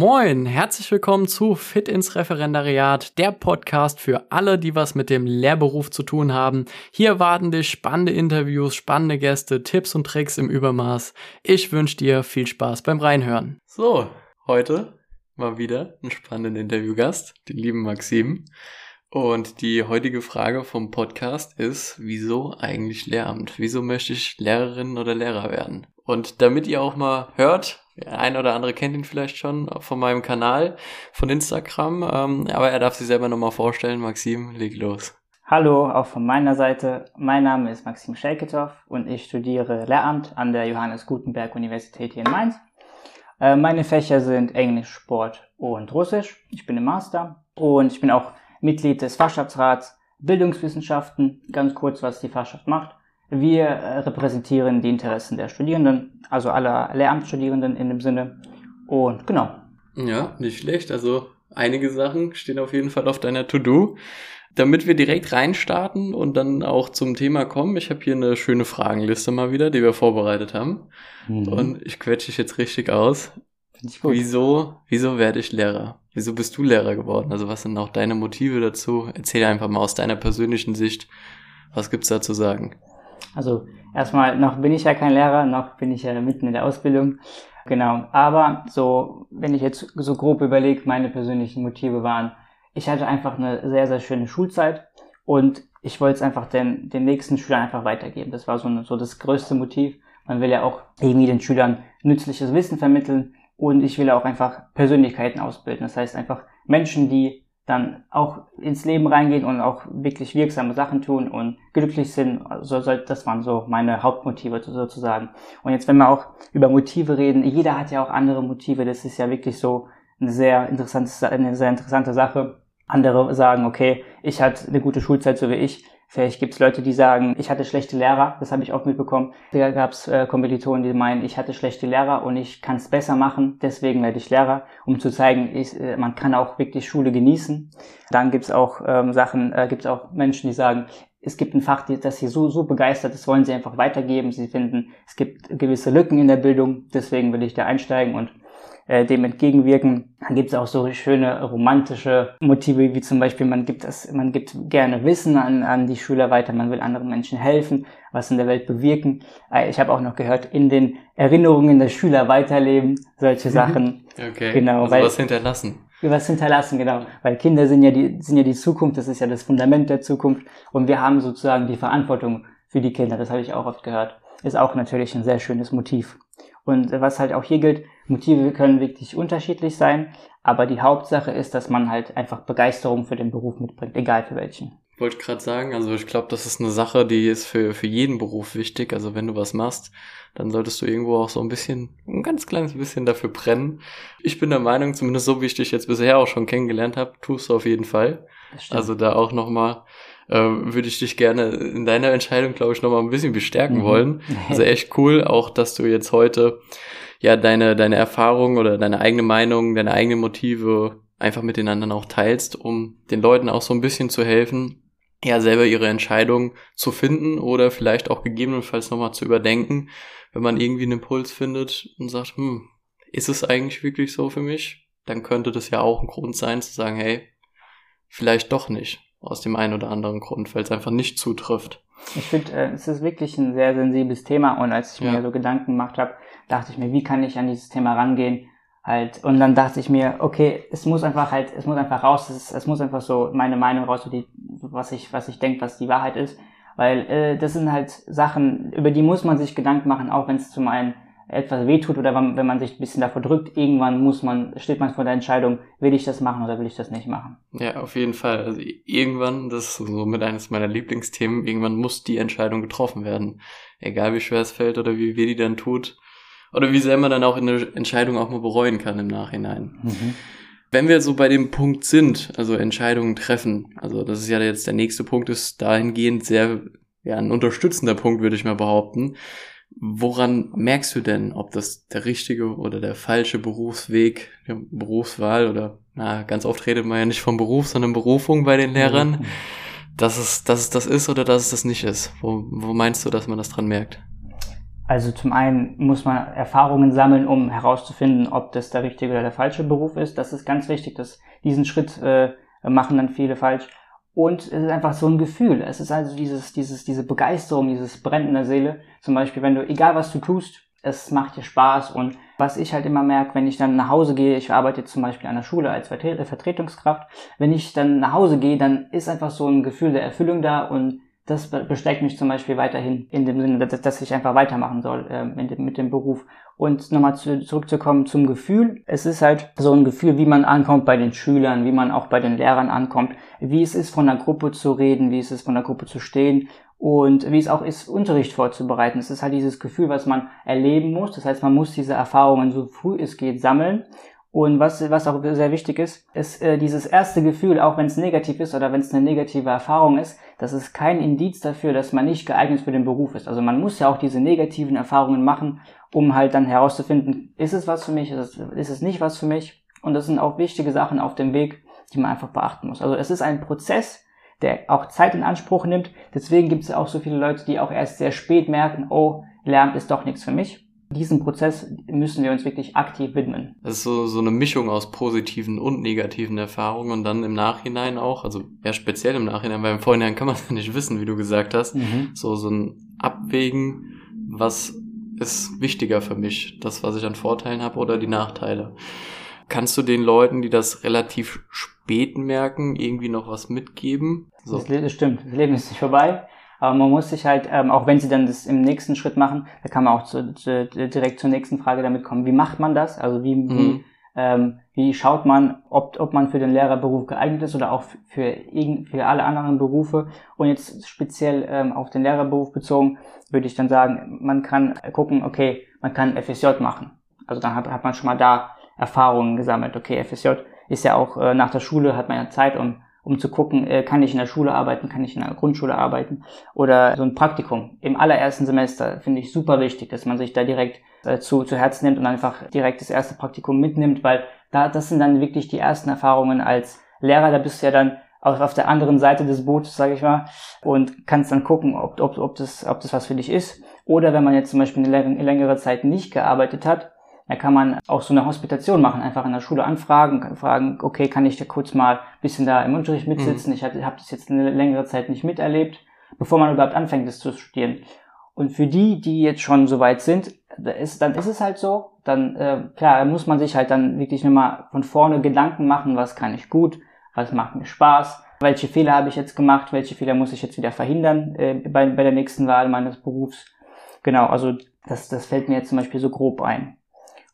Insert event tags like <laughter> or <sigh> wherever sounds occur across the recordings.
Moin, herzlich willkommen zu Fit ins Referendariat, der Podcast für alle, die was mit dem Lehrberuf zu tun haben. Hier warten dich spannende Interviews, spannende Gäste, Tipps und Tricks im Übermaß. Ich wünsche dir viel Spaß beim Reinhören. So, heute mal wieder einen spannenden Interviewgast, den lieben Maxim. Und die heutige Frage vom Podcast ist, wieso eigentlich Lehramt? Wieso möchte ich Lehrerin oder Lehrer werden? Und damit ihr auch mal hört, ein oder andere kennt ihn vielleicht schon von meinem Kanal von Instagram, ähm, aber er darf sich selber nochmal vorstellen. Maxim, leg los. Hallo, auch von meiner Seite. Mein Name ist Maxim Schelketow und ich studiere Lehramt an der Johannes Gutenberg Universität hier in Mainz. Äh, meine Fächer sind Englisch, Sport und Russisch. Ich bin im Master und ich bin auch Mitglied des Fachschaftsrats Bildungswissenschaften. Ganz kurz, was die Fachschaft macht. Wir äh, repräsentieren die Interessen der Studierenden, also aller Lehramtsstudierenden in dem Sinne. Und genau. Ja, nicht schlecht. Also einige Sachen stehen auf jeden Fall auf deiner To-Do. Damit wir direkt reinstarten und dann auch zum Thema kommen, ich habe hier eine schöne Fragenliste mal wieder, die wir vorbereitet haben. Mhm. Und ich quetsche dich jetzt richtig aus. Wieso, wieso werde ich Lehrer? Wieso bist du Lehrer geworden? Also was sind auch deine Motive dazu? Erzähl einfach mal aus deiner persönlichen Sicht. Was gibt's da zu sagen? Also erstmal, noch bin ich ja kein Lehrer, noch bin ich ja mitten in der Ausbildung. Genau. Aber so, wenn ich jetzt so grob überlege, meine persönlichen Motive waren, ich hatte einfach eine sehr, sehr schöne Schulzeit und ich wollte es einfach den, den nächsten Schülern einfach weitergeben. Das war so, so das größte Motiv. Man will ja auch irgendwie den Schülern nützliches Wissen vermitteln und ich will auch einfach Persönlichkeiten ausbilden. Das heißt einfach Menschen, die dann auch ins Leben reingehen und auch wirklich wirksame Sachen tun und glücklich sind. Also das waren so meine Hauptmotive sozusagen. Und jetzt, wenn wir auch über Motive reden, jeder hat ja auch andere Motive. Das ist ja wirklich so eine sehr interessante, eine sehr interessante Sache. Andere sagen, okay, ich hatte eine gute Schulzeit, so wie ich. Vielleicht gibt es Leute, die sagen, ich hatte schlechte Lehrer, das habe ich auch mitbekommen. Da gab es äh, Kommilitonen, die meinen, ich hatte schlechte Lehrer und ich kann es besser machen, deswegen werde ich Lehrer, um zu zeigen, ich, äh, man kann auch wirklich Schule genießen. Dann gibt es auch ähm, Sachen, äh, gibt es auch Menschen, die sagen, es gibt ein Fach, das sie so, so begeistert, das wollen sie einfach weitergeben. Sie finden, es gibt gewisse Lücken in der Bildung, deswegen will ich da einsteigen und äh, dem entgegenwirken. Dann gibt es auch so schöne romantische Motive, wie zum Beispiel, man gibt das, man gibt gerne Wissen an, an die Schüler weiter, man will anderen Menschen helfen, was in der Welt bewirken. Äh, ich habe auch noch gehört, in den Erinnerungen der Schüler weiterleben, solche mhm. Sachen. <laughs> Okay. Genau. Also weil, was hinterlassen. Was hinterlassen, genau. Weil Kinder sind ja die, sind ja die Zukunft, das ist ja das Fundament der Zukunft. Und wir haben sozusagen die Verantwortung für die Kinder, das habe ich auch oft gehört. Ist auch natürlich ein sehr schönes Motiv. Und was halt auch hier gilt, Motive können wirklich unterschiedlich sein, aber die Hauptsache ist, dass man halt einfach Begeisterung für den Beruf mitbringt, egal für welchen. Wollte ich gerade sagen, also ich glaube, das ist eine Sache, die ist für, für jeden Beruf wichtig. Also wenn du was machst, dann solltest du irgendwo auch so ein bisschen, ein ganz kleines bisschen dafür brennen. Ich bin der Meinung, zumindest so wie ich dich jetzt bisher auch schon kennengelernt habe, tust du auf jeden Fall. Also da auch nochmal äh, würde ich dich gerne in deiner Entscheidung, glaube ich, nochmal ein bisschen bestärken mhm. wollen. <laughs> Also echt cool, auch dass du jetzt heute ja deine, deine Erfahrungen oder deine eigene Meinung, deine eigenen Motive einfach mit den anderen auch teilst, um den Leuten auch so ein bisschen zu helfen, ja selber ihre Entscheidung zu finden oder vielleicht auch gegebenenfalls nochmal zu überdenken, wenn man irgendwie einen Impuls findet und sagt, hm, ist es eigentlich wirklich so für mich? Dann könnte das ja auch ein Grund sein zu sagen, hey, vielleicht doch nicht. Aus dem einen oder anderen Grund, weil es einfach nicht zutrifft. Ich finde, äh, es ist wirklich ein sehr sensibles Thema und als ich ja. mir so Gedanken gemacht habe, dachte ich mir, wie kann ich an dieses Thema rangehen? Halt, und dann dachte ich mir, okay, es muss einfach halt, es muss einfach raus, es, es muss einfach so meine Meinung raus, die, was ich, was ich denke, was die Wahrheit ist. Weil äh, das sind halt Sachen, über die muss man sich Gedanken machen, auch wenn es zum einen etwas wehtut oder wenn man sich ein bisschen davor drückt, irgendwann muss man, steht man vor der Entscheidung, will ich das machen oder will ich das nicht machen. Ja, auf jeden Fall. Also irgendwann, das ist so mit eines meiner Lieblingsthemen, irgendwann muss die Entscheidung getroffen werden. Egal wie schwer es fällt oder wie weh die dann tut. Oder wie sehr man dann auch in der Entscheidung auch mal bereuen kann im Nachhinein. Mhm. Wenn wir so bei dem Punkt sind, also Entscheidungen treffen, also das ist ja jetzt der nächste Punkt, ist dahingehend sehr, ja, ein unterstützender Punkt, würde ich mal behaupten. Woran merkst du denn, ob das der richtige oder der falsche Berufsweg, Berufswahl oder, na, ganz oft redet man ja nicht vom Beruf, sondern Berufung bei den Lehrern, mhm. dass es, dass es das ist oder dass es das nicht ist? Wo, wo meinst du, dass man das dran merkt? Also zum einen muss man Erfahrungen sammeln, um herauszufinden, ob das der richtige oder der falsche Beruf ist. Das ist ganz wichtig, dass diesen Schritt äh, machen dann viele falsch. Und es ist einfach so ein Gefühl. Es ist also dieses, dieses, diese Begeisterung, dieses Brennen der Seele. Zum Beispiel, wenn du, egal was du tust, es macht dir Spaß. Und was ich halt immer merke, wenn ich dann nach Hause gehe, ich arbeite jetzt zum Beispiel an der Schule als Vertretungskraft, wenn ich dann nach Hause gehe, dann ist einfach so ein Gefühl der Erfüllung da und das bestärkt mich zum Beispiel weiterhin in dem Sinne, dass, dass ich einfach weitermachen soll äh, mit, dem, mit dem Beruf. Und nochmal zu, zurückzukommen zum Gefühl. Es ist halt so ein Gefühl, wie man ankommt bei den Schülern, wie man auch bei den Lehrern ankommt, wie es ist, von der Gruppe zu reden, wie es ist, von der Gruppe zu stehen und wie es auch ist, Unterricht vorzubereiten. Es ist halt dieses Gefühl, was man erleben muss. Das heißt, man muss diese Erfahrungen so früh es geht sammeln und was, was auch sehr wichtig ist, ist äh, dieses erste Gefühl, auch wenn es negativ ist oder wenn es eine negative Erfahrung ist, das ist kein Indiz dafür, dass man nicht geeignet für den Beruf ist. Also man muss ja auch diese negativen Erfahrungen machen, um halt dann herauszufinden, ist es was für mich, ist es, ist es nicht was für mich. Und das sind auch wichtige Sachen auf dem Weg, die man einfach beachten muss. Also es ist ein Prozess, der auch Zeit in Anspruch nimmt. Deswegen gibt es auch so viele Leute, die auch erst sehr spät merken, oh, Lernen ist doch nichts für mich diesem Prozess müssen wir uns wirklich aktiv widmen. Das ist so, so eine Mischung aus positiven und negativen Erfahrungen und dann im Nachhinein auch, also eher speziell im Nachhinein, weil im Vorhinein kann man es <laughs> ja nicht wissen, wie du gesagt hast, mhm. so, so ein Abwägen, was ist wichtiger für mich, das, was ich an Vorteilen habe oder die Nachteile. Kannst du den Leuten, die das relativ spät merken, irgendwie noch was mitgeben? So. Das stimmt, das Leben ist nicht vorbei. Aber man muss sich halt, ähm, auch wenn sie dann das im nächsten Schritt machen, da kann man auch zu, zu, direkt zur nächsten Frage damit kommen. Wie macht man das? Also wie, mhm. wie, ähm, wie schaut man, ob, ob man für den Lehrerberuf geeignet ist oder auch für, für alle anderen Berufe? Und jetzt speziell ähm, auf den Lehrerberuf bezogen, würde ich dann sagen, man kann gucken, okay, man kann FSJ machen. Also dann hat, hat man schon mal da Erfahrungen gesammelt. Okay, FSJ ist ja auch äh, nach der Schule, hat man ja Zeit, um um zu gucken, äh, kann ich in der Schule arbeiten, kann ich in der Grundschule arbeiten oder so ein Praktikum im allerersten Semester finde ich super wichtig, dass man sich da direkt äh, zu, zu Herzen nimmt und einfach direkt das erste Praktikum mitnimmt, weil da das sind dann wirklich die ersten Erfahrungen als Lehrer, da bist du ja dann auf, auf der anderen Seite des Bootes, sage ich mal, und kannst dann gucken, ob, ob, ob, das, ob das was für dich ist. Oder wenn man jetzt zum Beispiel eine längere Zeit nicht gearbeitet hat, da kann man auch so eine Hospitation machen, einfach in der Schule anfragen, fragen, okay, kann ich da kurz mal ein bisschen da im Unterricht mitsitzen? Mhm. Ich habe hab das jetzt eine längere Zeit nicht miterlebt, bevor man überhaupt anfängt, das zu studieren. Und für die, die jetzt schon so weit sind, ist, dann ist es halt so, dann, äh, klar, muss man sich halt dann wirklich nochmal von vorne Gedanken machen, was kann ich gut, was macht mir Spaß, welche Fehler habe ich jetzt gemacht, welche Fehler muss ich jetzt wieder verhindern äh, bei, bei der nächsten Wahl meines Berufs. Genau, also das, das fällt mir jetzt zum Beispiel so grob ein.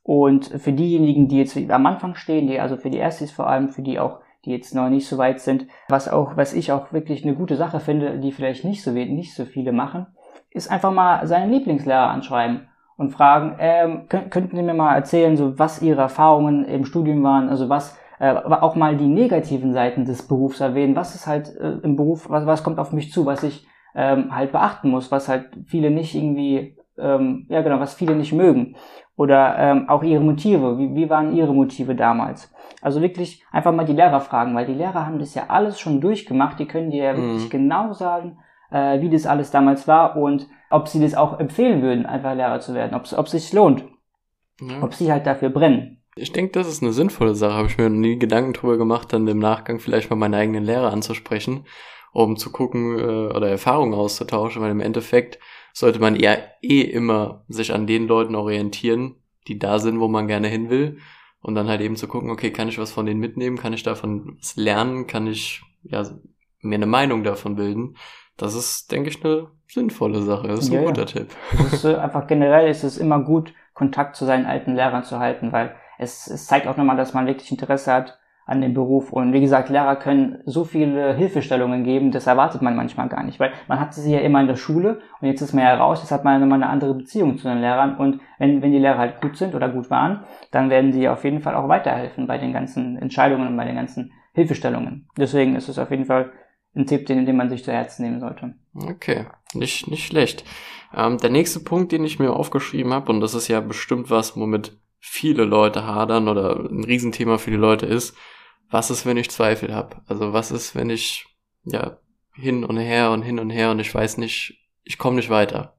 Und für diejenigen, die jetzt am Anfang stehen, die also für die Erstis vor allem, für die auch, die jetzt noch nicht so weit sind, was auch, was ich auch wirklich eine gute Sache finde, die vielleicht nicht so nicht so viele machen, ist einfach mal seinen Lieblingslehrer anschreiben und fragen, ähm, könnten Sie mir mal erzählen, so was Ihre Erfahrungen im Studium waren, also was äh, auch mal die negativen Seiten des Berufs erwähnen, was ist halt äh, im Beruf, was, was kommt auf mich zu, was ich ähm, halt beachten muss, was halt viele nicht irgendwie, ähm, ja genau, was viele nicht mögen. Oder ähm, auch ihre Motive. Wie, wie waren ihre Motive damals? Also wirklich einfach mal die Lehrer fragen, weil die Lehrer haben das ja alles schon durchgemacht. Die können dir ja wirklich mhm. genau sagen, äh, wie das alles damals war und ob sie das auch empfehlen würden, einfach Lehrer zu werden, ob es sich lohnt. Ja. Ob sie halt dafür brennen. Ich denke, das ist eine sinnvolle Sache. Habe ich mir nie Gedanken drüber gemacht, dann im Nachgang vielleicht mal meine eigenen Lehrer anzusprechen, um zu gucken äh, oder Erfahrungen auszutauschen, weil im Endeffekt sollte man ja eh immer sich an den Leuten orientieren, die da sind, wo man gerne hin will. Und dann halt eben zu gucken, okay, kann ich was von denen mitnehmen? Kann ich davon was lernen? Kann ich ja mir eine Meinung davon bilden? Das ist, denke ich, eine sinnvolle Sache. Das ist ja, ein guter ja. Tipp. Ist, äh, einfach generell ist es immer gut, Kontakt zu seinen alten Lehrern zu halten, weil es, es zeigt auch nochmal, dass man wirklich Interesse hat an dem Beruf. Und wie gesagt, Lehrer können so viele Hilfestellungen geben, das erwartet man manchmal gar nicht, weil man hat sie ja immer in der Schule und jetzt ist man ja raus, jetzt hat man immer eine andere Beziehung zu den Lehrern und wenn, wenn die Lehrer halt gut sind oder gut waren, dann werden sie auf jeden Fall auch weiterhelfen bei den ganzen Entscheidungen und bei den ganzen Hilfestellungen. Deswegen ist es auf jeden Fall ein Tipp, den, den man sich zu Herzen nehmen sollte. Okay, nicht, nicht schlecht. Ähm, der nächste Punkt, den ich mir aufgeschrieben habe, und das ist ja bestimmt was, womit viele Leute hadern oder ein Riesenthema für die Leute ist, was ist, wenn ich Zweifel habe? Also was ist, wenn ich ja hin und her und hin und her und ich weiß nicht, ich komme nicht weiter.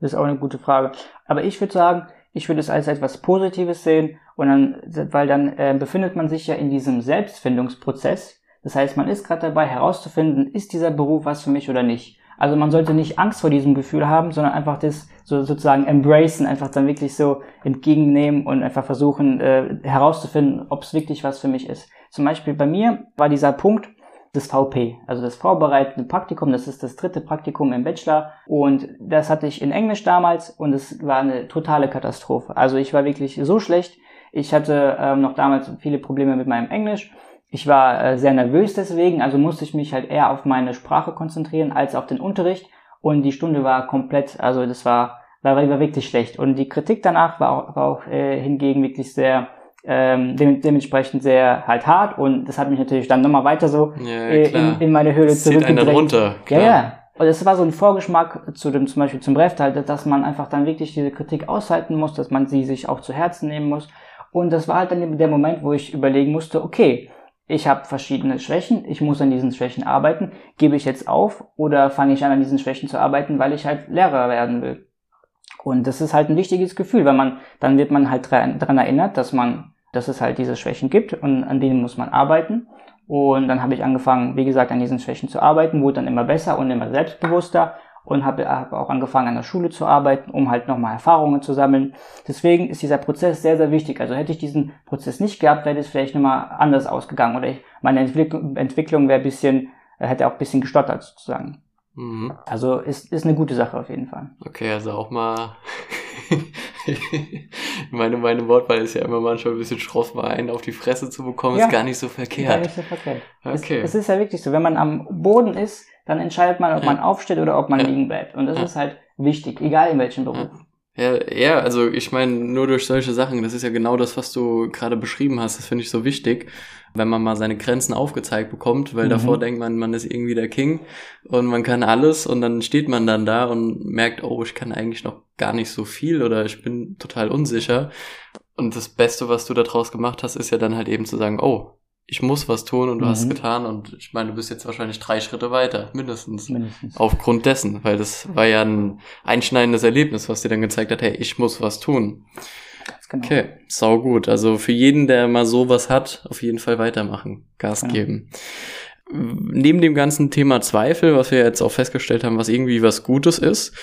Das ist auch eine gute Frage. Aber ich würde sagen, ich würde es als etwas Positives sehen und dann, weil dann äh, befindet man sich ja in diesem Selbstfindungsprozess. Das heißt, man ist gerade dabei herauszufinden, ist dieser Beruf was für mich oder nicht. Also man sollte nicht Angst vor diesem Gefühl haben, sondern einfach das so sozusagen embracen, einfach dann wirklich so entgegennehmen und einfach versuchen äh, herauszufinden, ob es wirklich was für mich ist. Zum Beispiel bei mir war dieser Punkt, das VP, also das vorbereitende Praktikum, das ist das dritte Praktikum im Bachelor und das hatte ich in Englisch damals und es war eine totale Katastrophe. Also ich war wirklich so schlecht. Ich hatte ähm, noch damals viele Probleme mit meinem Englisch. Ich war äh, sehr nervös deswegen, also musste ich mich halt eher auf meine Sprache konzentrieren als auf den Unterricht und die Stunde war komplett, also das war, war, war wirklich schlecht und die Kritik danach war auch, war auch äh, hingegen wirklich sehr ähm, dem, dementsprechend sehr halt hart und das hat mich natürlich dann nochmal weiter so ja, äh, in, in meine Höhle zurückgedrängt. runter. Klar. Ja, ja. Und es war so ein Vorgeschmack zu dem, zum Beispiel zum Breft halt, dass man einfach dann wirklich diese Kritik aushalten muss, dass man sie sich auch zu Herzen nehmen muss. Und das war halt dann der Moment, wo ich überlegen musste, okay, ich habe verschiedene Schwächen, ich muss an diesen Schwächen arbeiten, gebe ich jetzt auf oder fange ich an, an diesen Schwächen zu arbeiten, weil ich halt Lehrer werden will. Und das ist halt ein wichtiges Gefühl, weil man, dann wird man halt daran erinnert, dass man dass es halt diese Schwächen gibt und an denen muss man arbeiten. Und dann habe ich angefangen, wie gesagt, an diesen Schwächen zu arbeiten, wurde dann immer besser und immer selbstbewusster und habe hab auch angefangen, an der Schule zu arbeiten, um halt nochmal Erfahrungen zu sammeln. Deswegen ist dieser Prozess sehr, sehr wichtig. Also hätte ich diesen Prozess nicht gehabt, wäre es vielleicht nochmal anders ausgegangen oder ich, meine Entwicklung, Entwicklung wäre ein bisschen, hätte auch ein bisschen gestottert sozusagen. Mhm. Also ist, ist eine gute Sache auf jeden Fall. Okay, also auch mal <laughs> <laughs> meine, meine Wortwahl ist ja immer manchmal ein bisschen schroff, mal einen auf die Fresse zu bekommen, ja, ist gar nicht so verkehrt. Gar nicht so verkehrt. Okay. Es, es, ist ja wirklich so, wenn man am Boden ist, dann entscheidet man, ob ja. man aufsteht oder ob man ja. liegen bleibt. Und das ist halt wichtig, egal in welchem Beruf. Ja, ja, also ich meine, nur durch solche Sachen, das ist ja genau das, was du gerade beschrieben hast, das finde ich so wichtig, wenn man mal seine Grenzen aufgezeigt bekommt, weil mhm. davor denkt man, man ist irgendwie der King und man kann alles und dann steht man dann da und merkt, oh, ich kann eigentlich noch gar nicht so viel oder ich bin total unsicher. Und das Beste, was du daraus gemacht hast, ist ja dann halt eben zu sagen, oh, ich muss was tun und du mhm. hast es getan und ich meine, du bist jetzt wahrscheinlich drei Schritte weiter, mindestens. Mindestens. Aufgrund dessen, weil das war ja ein einschneidendes Erlebnis, was dir dann gezeigt hat, hey, ich muss was tun. Genau. Okay, sau gut. Also für jeden, der mal sowas hat, auf jeden Fall weitermachen, Gas genau. geben. Neben dem ganzen Thema Zweifel, was wir jetzt auch festgestellt haben, was irgendwie was Gutes ist,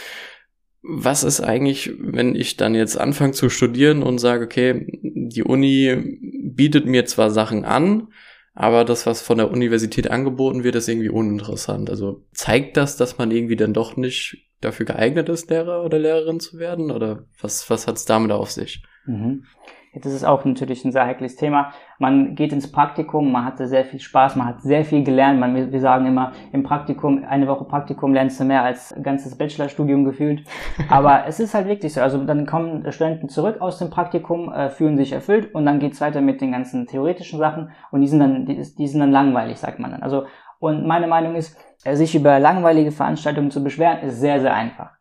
was ist eigentlich, wenn ich dann jetzt anfange zu studieren und sage, okay, die Uni bietet mir zwar Sachen an, aber das, was von der Universität angeboten wird, ist irgendwie uninteressant. Also zeigt das, dass man irgendwie dann doch nicht dafür geeignet ist, Lehrer oder Lehrerin zu werden? Oder was, was hat es damit auf sich? Mhm. Das ist auch natürlich ein sehr heikles Thema. Man geht ins Praktikum, man hatte sehr viel Spaß, man hat sehr viel gelernt. Man, wir sagen immer, im Praktikum, eine Woche Praktikum lernst du mehr als ein ganzes Bachelorstudium gefühlt. <laughs> Aber es ist halt wirklich so. Also dann kommen Studenten zurück aus dem Praktikum, äh, fühlen sich erfüllt und dann geht's weiter mit den ganzen theoretischen Sachen und die sind dann, die, die sind dann langweilig, sagt man dann. Also, und meine Meinung ist, äh, sich über langweilige Veranstaltungen zu beschweren, ist sehr, sehr einfach.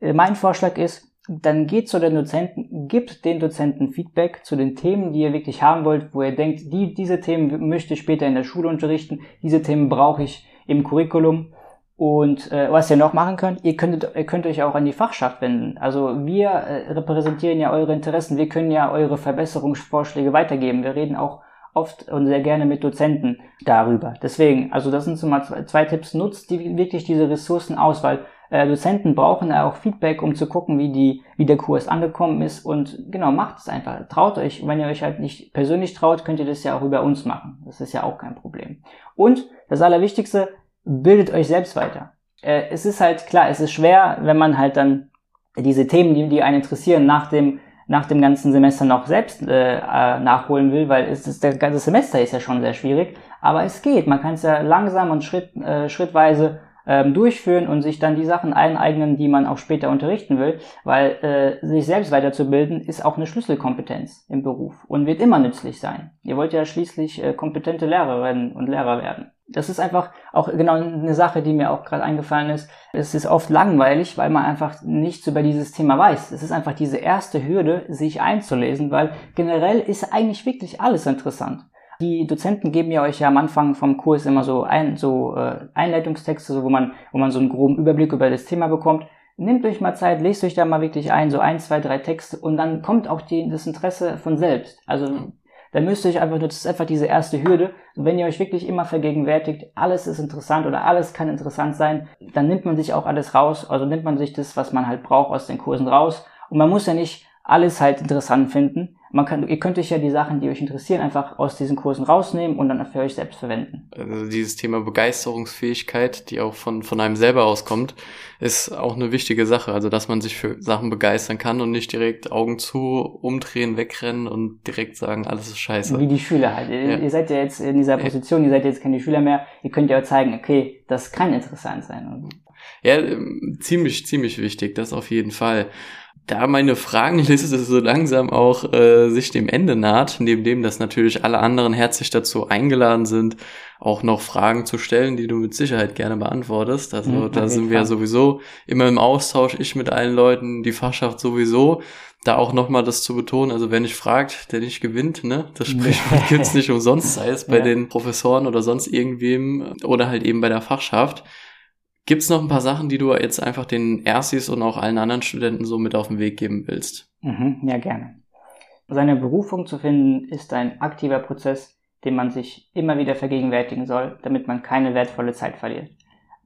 Äh, mein Vorschlag ist, dann geht zu den Dozenten, gibt den Dozenten Feedback zu den Themen, die ihr wirklich haben wollt, wo ihr denkt, die, diese Themen möchte ich später in der Schule unterrichten, diese Themen brauche ich im Curriculum. Und äh, was ihr noch machen könnt, ihr könnt, ihr könnt euch auch an die Fachschaft wenden. Also wir äh, repräsentieren ja eure Interessen, wir können ja eure Verbesserungsvorschläge weitergeben. Wir reden auch oft und sehr gerne mit Dozenten darüber. Deswegen, also das sind so mal zwei, zwei Tipps. Nutzt die, wirklich diese Ressourcen aus, weil äh, Dozenten brauchen ja auch Feedback, um zu gucken, wie die, wie der Kurs angekommen ist und genau, macht es einfach. Traut euch. Wenn ihr euch halt nicht persönlich traut, könnt ihr das ja auch über uns machen. Das ist ja auch kein Problem. Und das Allerwichtigste, bildet euch selbst weiter. Äh, es ist halt klar, es ist schwer, wenn man halt dann diese Themen, die, die einen interessieren, nach dem nach dem ganzen Semester noch selbst äh, äh nachholen will, weil es ist, das ganze Semester ist ja schon sehr schwierig, aber es geht. Man kann es ja langsam und Schritt, äh, schrittweise ähm, durchführen und sich dann die Sachen eineignen, die man auch später unterrichten will, weil äh, sich selbst weiterzubilden ist auch eine Schlüsselkompetenz im Beruf und wird immer nützlich sein. Ihr wollt ja schließlich äh, kompetente Lehrerinnen und Lehrer werden. Das ist einfach auch genau eine Sache, die mir auch gerade eingefallen ist. Es ist oft langweilig, weil man einfach nichts über dieses Thema weiß. Es ist einfach diese erste Hürde, sich einzulesen, weil generell ist eigentlich wirklich alles interessant. Die Dozenten geben ja euch ja am Anfang vom Kurs immer so, ein, so äh, Einleitungstexte, so, wo man, wo man so einen groben Überblick über das Thema bekommt. nehmt euch mal Zeit, lest euch da mal wirklich ein, so ein, zwei, drei Texte und dann kommt auch die, das Interesse von selbst. Also dann müsst ihr euch einfach nur, das ist einfach diese erste Hürde. Und wenn ihr euch wirklich immer vergegenwärtigt, alles ist interessant oder alles kann interessant sein, dann nimmt man sich auch alles raus, also nimmt man sich das, was man halt braucht aus den Kursen raus. Und man muss ja nicht alles halt interessant finden, man kann, ihr könnt euch ja die Sachen, die euch interessieren, einfach aus diesen Kursen rausnehmen und dann für euch selbst verwenden. Also dieses Thema Begeisterungsfähigkeit, die auch von, von einem selber auskommt, ist auch eine wichtige Sache. Also, dass man sich für Sachen begeistern kann und nicht direkt Augen zu, umdrehen, wegrennen und direkt sagen, alles ist scheiße. Wie die Schüler halt. Ja. Ihr seid ja jetzt in dieser Position, ihr seid jetzt keine Schüler mehr. Ihr könnt ja auch zeigen, okay, das kann interessant sein. Ja, ziemlich, ziemlich wichtig, das auf jeden Fall da meine Fragenliste <laughs> so langsam auch äh, sich dem Ende naht, neben dem, dass natürlich alle anderen herzlich dazu eingeladen sind, auch noch Fragen zu stellen, die du mit Sicherheit gerne beantwortest. Also mhm, da sind wir ja sowieso immer im Austausch, ich mit allen Leuten, die Fachschaft sowieso. Da auch nochmal das zu betonen, also wer nicht fragt, der nicht gewinnt, ne? Das Sprichwort <laughs> gibt's nicht umsonst, sei es bei ja. den Professoren oder sonst irgendwem oder halt eben bei der Fachschaft. Gibt es noch ein paar Sachen, die du jetzt einfach den Erstis und auch allen anderen Studenten so mit auf den Weg geben willst? Mhm, ja, gerne. Seine Berufung zu finden ist ein aktiver Prozess, den man sich immer wieder vergegenwärtigen soll, damit man keine wertvolle Zeit verliert.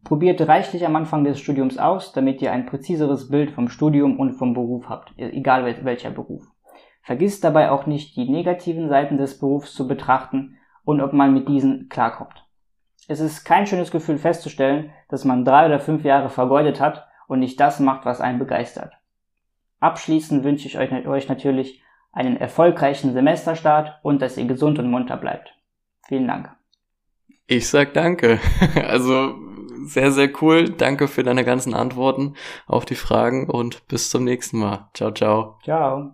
Probiert reichlich am Anfang des Studiums aus, damit ihr ein präziseres Bild vom Studium und vom Beruf habt, egal welcher Beruf. Vergisst dabei auch nicht, die negativen Seiten des Berufs zu betrachten und ob man mit diesen klarkommt. Es ist kein schönes Gefühl festzustellen, dass man drei oder fünf Jahre vergeudet hat und nicht das macht, was einen begeistert. Abschließend wünsche ich euch natürlich einen erfolgreichen Semesterstart und dass ihr gesund und munter bleibt. Vielen Dank. Ich sag danke. <laughs> Also sehr, sehr cool. Danke für deine ganzen Antworten auf die Fragen und bis zum nächsten Mal. Ciao, ciao. Ciao.